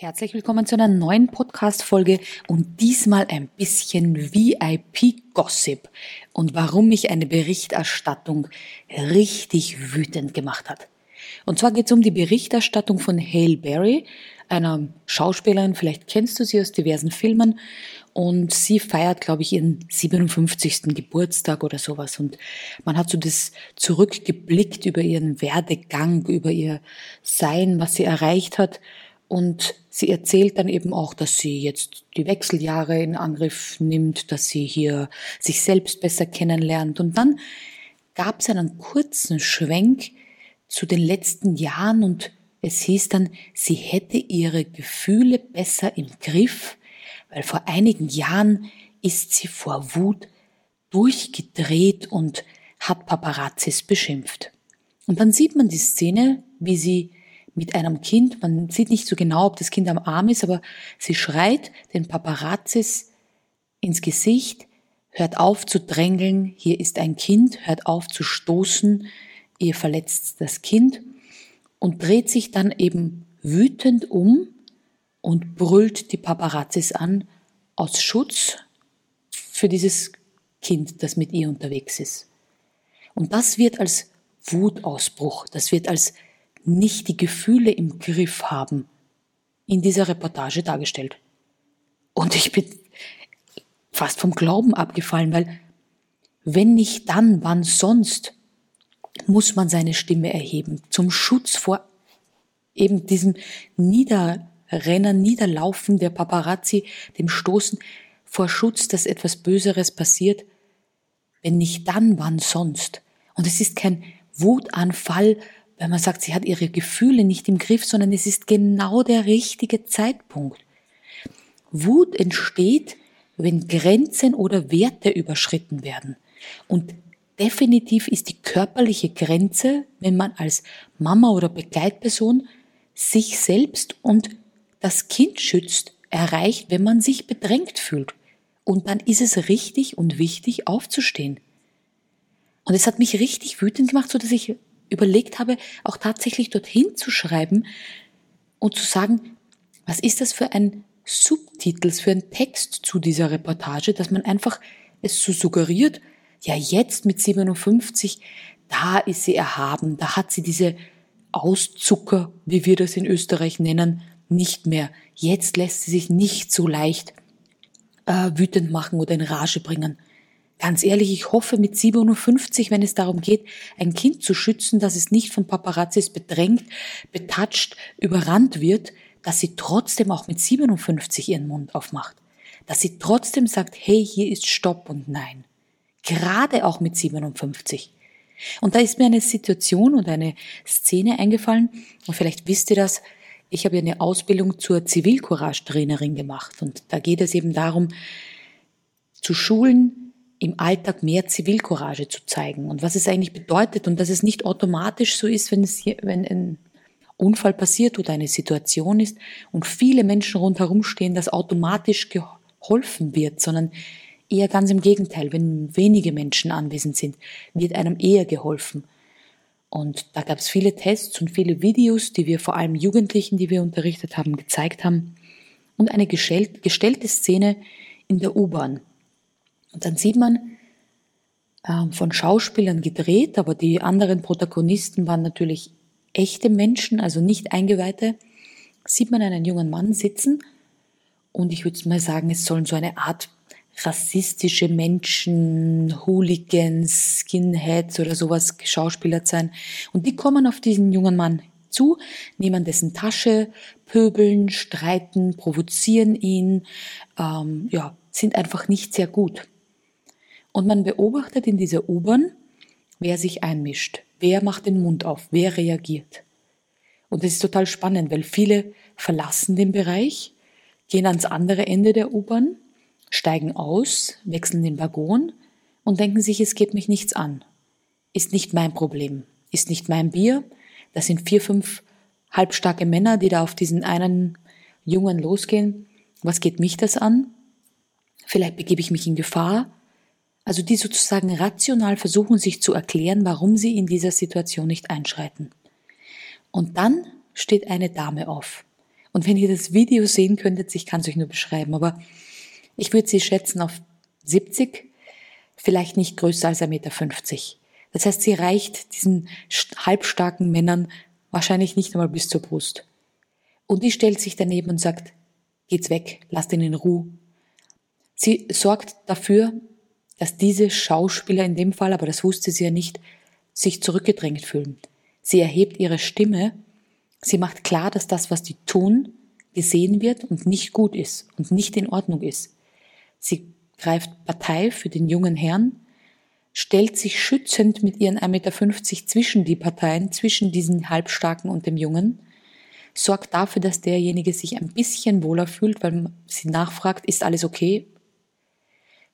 Herzlich willkommen zu einer neuen Podcast-Folge und diesmal ein bisschen VIP-Gossip und warum mich eine Berichterstattung richtig wütend gemacht hat. Und zwar geht es um die Berichterstattung von Hale Berry, einer Schauspielerin, vielleicht kennst du sie aus diversen Filmen und sie feiert, glaube ich, ihren 57. Geburtstag oder sowas und man hat so das zurückgeblickt über ihren Werdegang, über ihr Sein, was sie erreicht hat und sie erzählt dann eben auch, dass sie jetzt die Wechseljahre in Angriff nimmt, dass sie hier sich selbst besser kennenlernt. Und dann gab es einen kurzen Schwenk zu den letzten Jahren und es hieß dann, sie hätte ihre Gefühle besser im Griff, weil vor einigen Jahren ist sie vor Wut durchgedreht und hat Paparazzis beschimpft. Und dann sieht man die Szene, wie sie mit einem Kind. Man sieht nicht so genau, ob das Kind am Arm ist, aber sie schreit den Paparazzis ins Gesicht, hört auf zu drängeln, hier ist ein Kind, hört auf zu stoßen, ihr verletzt das Kind und dreht sich dann eben wütend um und brüllt die Paparazzis an aus Schutz für dieses Kind, das mit ihr unterwegs ist. Und das wird als Wutausbruch, das wird als nicht die Gefühle im Griff haben, in dieser Reportage dargestellt. Und ich bin fast vom Glauben abgefallen, weil wenn nicht dann, wann sonst, muss man seine Stimme erheben, zum Schutz vor eben diesem Niederrennen, Niederlaufen der Paparazzi, dem Stoßen, vor Schutz, dass etwas Böseres passiert. Wenn nicht dann, wann sonst? Und es ist kein Wutanfall, wenn man sagt, sie hat ihre Gefühle nicht im Griff, sondern es ist genau der richtige Zeitpunkt. Wut entsteht, wenn Grenzen oder Werte überschritten werden. Und definitiv ist die körperliche Grenze, wenn man als Mama oder Begleitperson sich selbst und das Kind schützt, erreicht, wenn man sich bedrängt fühlt. Und dann ist es richtig und wichtig, aufzustehen. Und es hat mich richtig wütend gemacht, so dass ich überlegt habe, auch tatsächlich dorthin zu schreiben und zu sagen, was ist das für ein Subtitel, für ein Text zu dieser Reportage, dass man einfach es so suggeriert, ja jetzt mit 57, da ist sie erhaben, da hat sie diese Auszucker, wie wir das in Österreich nennen, nicht mehr. Jetzt lässt sie sich nicht so leicht äh, wütend machen oder in Rage bringen. Ganz ehrlich, ich hoffe mit 57, wenn es darum geht, ein Kind zu schützen, dass es nicht von Paparazzis bedrängt, betatscht, überrannt wird, dass sie trotzdem auch mit 57 ihren Mund aufmacht. Dass sie trotzdem sagt, hey, hier ist Stopp und Nein. Gerade auch mit 57. Und da ist mir eine Situation und eine Szene eingefallen, und vielleicht wisst ihr das, ich habe eine Ausbildung zur Zivilcourage-Trainerin gemacht. Und da geht es eben darum, zu schulen, im Alltag mehr Zivilcourage zu zeigen und was es eigentlich bedeutet und dass es nicht automatisch so ist, wenn, es hier, wenn ein Unfall passiert oder eine Situation ist und viele Menschen rundherum stehen, dass automatisch geholfen wird, sondern eher ganz im Gegenteil, wenn wenige Menschen anwesend sind, wird einem eher geholfen. Und da gab es viele Tests und viele Videos, die wir vor allem Jugendlichen, die wir unterrichtet haben, gezeigt haben. Und eine gestellte Szene in der U-Bahn. Und dann sieht man äh, von Schauspielern gedreht, aber die anderen Protagonisten waren natürlich echte Menschen, also nicht Eingeweihte, sieht man einen jungen Mann sitzen und ich würde mal sagen, es sollen so eine Art rassistische Menschen, Hooligans, Skinheads oder sowas geschauspielert sein. Und die kommen auf diesen jungen Mann zu, nehmen dessen Tasche, pöbeln, streiten, provozieren ihn, ähm, ja, sind einfach nicht sehr gut. Und man beobachtet in dieser U-Bahn, wer sich einmischt, wer macht den Mund auf, wer reagiert. Und das ist total spannend, weil viele verlassen den Bereich, gehen ans andere Ende der U-Bahn, steigen aus, wechseln den Waggon und denken sich, es geht mich nichts an. Ist nicht mein Problem, ist nicht mein Bier. Das sind vier, fünf halbstarke Männer, die da auf diesen einen Jungen losgehen. Was geht mich das an? Vielleicht begebe ich mich in Gefahr, also die sozusagen rational versuchen sich zu erklären, warum sie in dieser Situation nicht einschreiten. Und dann steht eine Dame auf Und wenn ihr das Video sehen könntet, ich kann es euch nur beschreiben, aber ich würde sie schätzen auf 70, vielleicht nicht größer als 1,50 Meter. Das heißt, sie reicht diesen halbstarken Männern wahrscheinlich nicht einmal bis zur Brust. Und die stellt sich daneben und sagt, geht's weg, lasst ihn in Ruhe. Sie sorgt dafür, dass diese Schauspieler in dem Fall, aber das wusste sie ja nicht, sich zurückgedrängt fühlen. Sie erhebt ihre Stimme, sie macht klar, dass das, was die tun, gesehen wird und nicht gut ist und nicht in Ordnung ist. Sie greift Partei für den jungen Herrn, stellt sich schützend mit ihren 1,50 Meter zwischen die Parteien, zwischen diesen Halbstarken und dem Jungen, sorgt dafür, dass derjenige sich ein bisschen wohler fühlt, weil sie nachfragt, ist alles okay?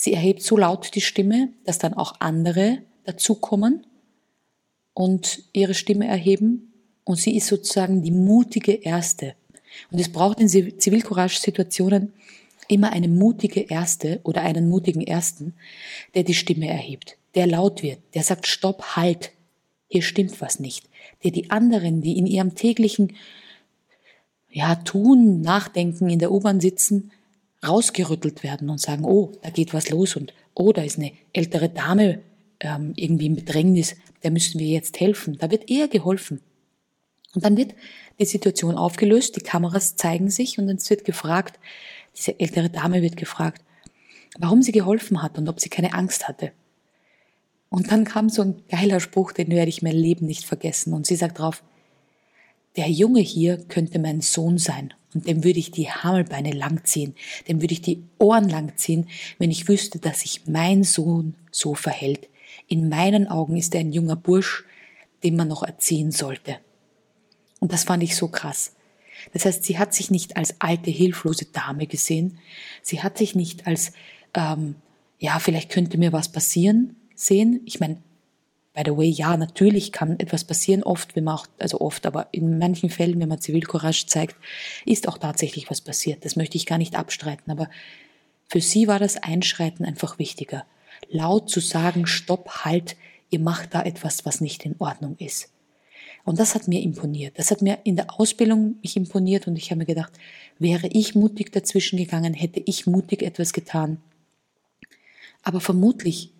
Sie erhebt so laut die Stimme, dass dann auch andere dazukommen und ihre Stimme erheben und sie ist sozusagen die mutige Erste. Und es braucht in Zivilcourage-Situationen immer eine mutige Erste oder einen mutigen Ersten, der die Stimme erhebt, der laut wird, der sagt Stopp, halt, hier stimmt was nicht, der die anderen, die in ihrem täglichen ja, Tun, Nachdenken in der U-Bahn sitzen, rausgerüttelt werden und sagen, oh, da geht was los und oh, da ist eine ältere Dame ähm, irgendwie im Bedrängnis, der müssen wir jetzt helfen. Da wird eher geholfen. Und dann wird die Situation aufgelöst, die Kameras zeigen sich und es wird gefragt, diese ältere Dame wird gefragt, warum sie geholfen hat und ob sie keine Angst hatte. Und dann kam so ein geiler Spruch, den werde ich mein Leben nicht vergessen. Und sie sagt drauf, der Junge hier könnte mein Sohn sein und dem würde ich die Hammelbeine langziehen, dem würde ich die Ohren langziehen, wenn ich wüsste, dass sich mein Sohn so verhält. In meinen Augen ist er ein junger Bursch, den man noch erziehen sollte. Und das fand ich so krass. Das heißt, sie hat sich nicht als alte, hilflose Dame gesehen. Sie hat sich nicht als, ähm, ja, vielleicht könnte mir was passieren sehen. Ich meine, by the way, ja, natürlich kann etwas passieren, oft, wenn man auch, also oft, aber in manchen Fällen, wenn man Zivilcourage zeigt, ist auch tatsächlich was passiert. Das möchte ich gar nicht abstreiten, aber für sie war das Einschreiten einfach wichtiger. Laut zu sagen, stopp, halt, ihr macht da etwas, was nicht in Ordnung ist. Und das hat mir imponiert. Das hat mir in der Ausbildung mich imponiert und ich habe mir gedacht, wäre ich mutig dazwischen gegangen, hätte ich mutig etwas getan. Aber vermutlich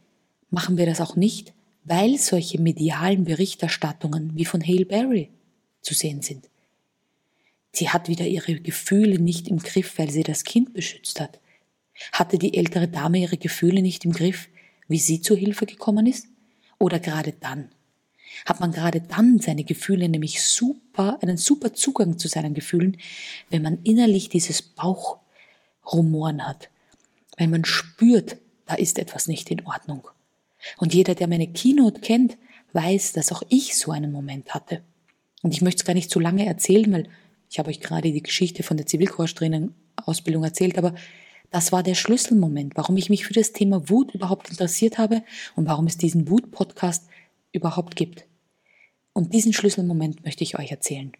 machen wir das auch nicht, weil solche medialen Berichterstattungen wie von Hale Berry zu sehen sind. Sie hat wieder ihre Gefühle nicht im Griff, weil sie das Kind beschützt hat. Hatte die ältere Dame ihre Gefühle nicht im Griff, wie sie zu Hilfe gekommen ist? Oder gerade dann, hat man gerade dann seine Gefühle nämlich super, einen super Zugang zu seinen Gefühlen, wenn man innerlich dieses Bauchrumoren hat, wenn man spürt, da ist etwas nicht in Ordnung. Und jeder, der meine Keynote kennt, weiß, dass auch ich so einen Moment hatte. Und ich möchte es gar nicht zu lange erzählen, weil ich habe euch gerade die Geschichte von der Zivilkorpstraining-Ausbildung erzählt, aber das war der Schlüsselmoment, warum ich mich für das Thema Wut überhaupt interessiert habe und warum es diesen Wut-Podcast überhaupt gibt. Und diesen Schlüsselmoment möchte ich euch erzählen.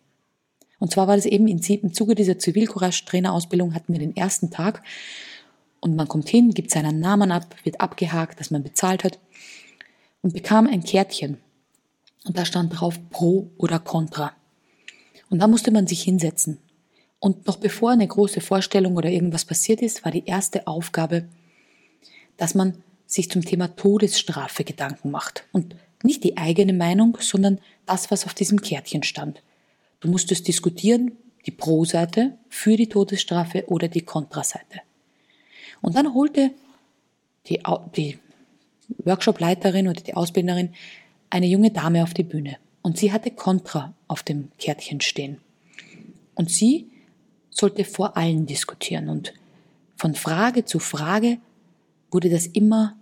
Und zwar war das eben im Zuge dieser Zivilcourage-Trainerausbildung hatten wir den ersten Tag und man kommt hin, gibt seinen Namen ab, wird abgehakt, dass man bezahlt hat und bekam ein Kärtchen. Und da stand drauf Pro oder Contra. Und da musste man sich hinsetzen. Und noch bevor eine große Vorstellung oder irgendwas passiert ist, war die erste Aufgabe, dass man sich zum Thema Todesstrafe Gedanken macht. Und nicht die eigene Meinung, sondern das, was auf diesem Kärtchen stand. Du musstest diskutieren, die Pro-Seite für die Todesstrafe oder die Kontraseite. Und dann holte die, die Workshopleiterin oder die Ausbilderin eine junge Dame auf die Bühne. Und sie hatte Kontra auf dem Kärtchen stehen. Und sie sollte vor allen diskutieren. Und von Frage zu Frage wurde das immer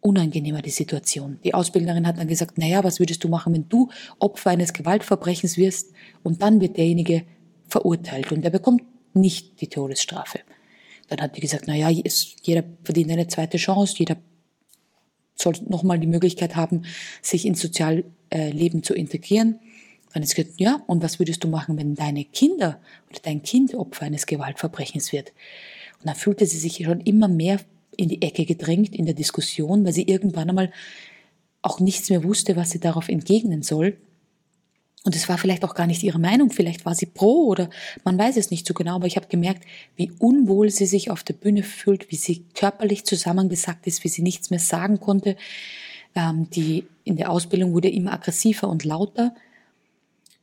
unangenehmer, die Situation. Die Ausbilderin hat dann gesagt, naja, was würdest du machen, wenn du Opfer eines Gewaltverbrechens wirst und dann wird derjenige verurteilt und er bekommt nicht die Todesstrafe. Dann hat die gesagt, naja, jeder verdient eine zweite Chance, jeder soll nochmal die Möglichkeit haben, sich ins Sozialleben zu integrieren. Dann ist gesagt, ja, und was würdest du machen, wenn deine Kinder oder dein Kind Opfer eines Gewaltverbrechens wird? Und dann fühlte sie sich schon immer mehr in die Ecke gedrängt in der Diskussion, weil sie irgendwann einmal auch nichts mehr wusste, was sie darauf entgegnen soll. Und es war vielleicht auch gar nicht ihre Meinung, vielleicht war sie pro oder man weiß es nicht so genau, aber ich habe gemerkt, wie unwohl sie sich auf der Bühne fühlt, wie sie körperlich zusammengesackt ist, wie sie nichts mehr sagen konnte. Ähm, die in der Ausbildung wurde immer aggressiver und lauter,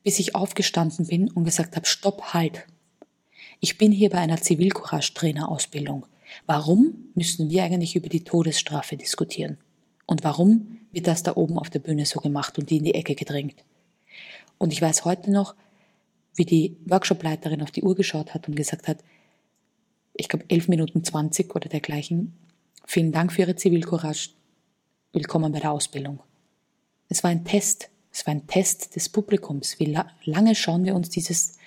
bis ich aufgestanden bin und gesagt habe, stopp, halt. Ich bin hier bei einer Zivilcourage-Trainer-Ausbildung. Warum müssen wir eigentlich über die Todesstrafe diskutieren? Und warum wird das da oben auf der Bühne so gemacht und die in die Ecke gedrängt? Und ich weiß heute noch, wie die Workshopleiterin auf die Uhr geschaut hat und gesagt hat, ich glaube 11 Minuten 20 oder dergleichen, vielen Dank für Ihre Zivilcourage, willkommen bei der Ausbildung. Es war ein Test, es war ein Test des Publikums. Wie lange schauen wir uns dieses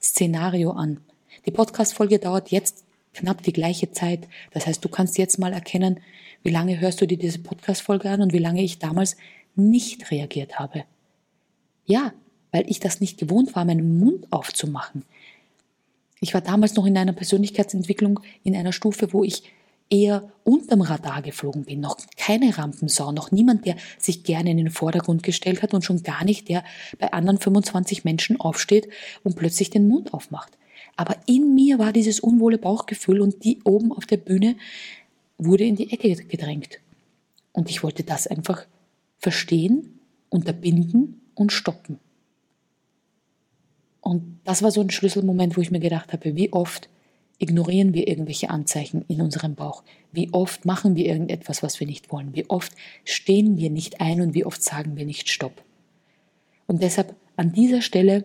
Szenario an? Die Podcast-Folge dauert jetzt knapp die gleiche Zeit. Das heißt, du kannst jetzt mal erkennen, wie lange hörst du dir diese Podcast-Folge an und wie lange ich damals nicht reagiert habe. Ja, weil ich das nicht gewohnt war, meinen Mund aufzumachen. Ich war damals noch in einer Persönlichkeitsentwicklung in einer Stufe, wo ich eher unterm Radar geflogen bin, noch keine Rampensau, noch niemand, der sich gerne in den Vordergrund gestellt hat und schon gar nicht, der bei anderen 25 Menschen aufsteht und plötzlich den Mund aufmacht. Aber in mir war dieses unwohle Bauchgefühl und die oben auf der Bühne wurde in die Ecke gedrängt. Und ich wollte das einfach verstehen, unterbinden und stoppen. Und das war so ein Schlüsselmoment, wo ich mir gedacht habe, wie oft ignorieren wir irgendwelche Anzeichen in unserem Bauch? Wie oft machen wir irgendetwas, was wir nicht wollen? Wie oft stehen wir nicht ein und wie oft sagen wir nicht Stopp? Und deshalb an dieser Stelle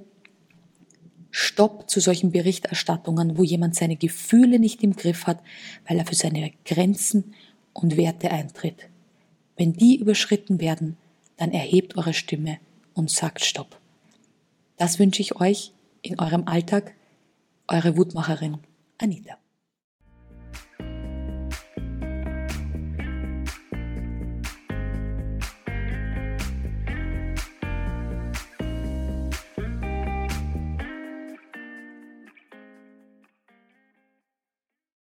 Stopp zu solchen Berichterstattungen, wo jemand seine Gefühle nicht im Griff hat, weil er für seine Grenzen und Werte eintritt. Wenn die überschritten werden, dann erhebt eure Stimme und sagt Stopp. Das wünsche ich euch in eurem Alltag. Eure Wutmacherin Anita.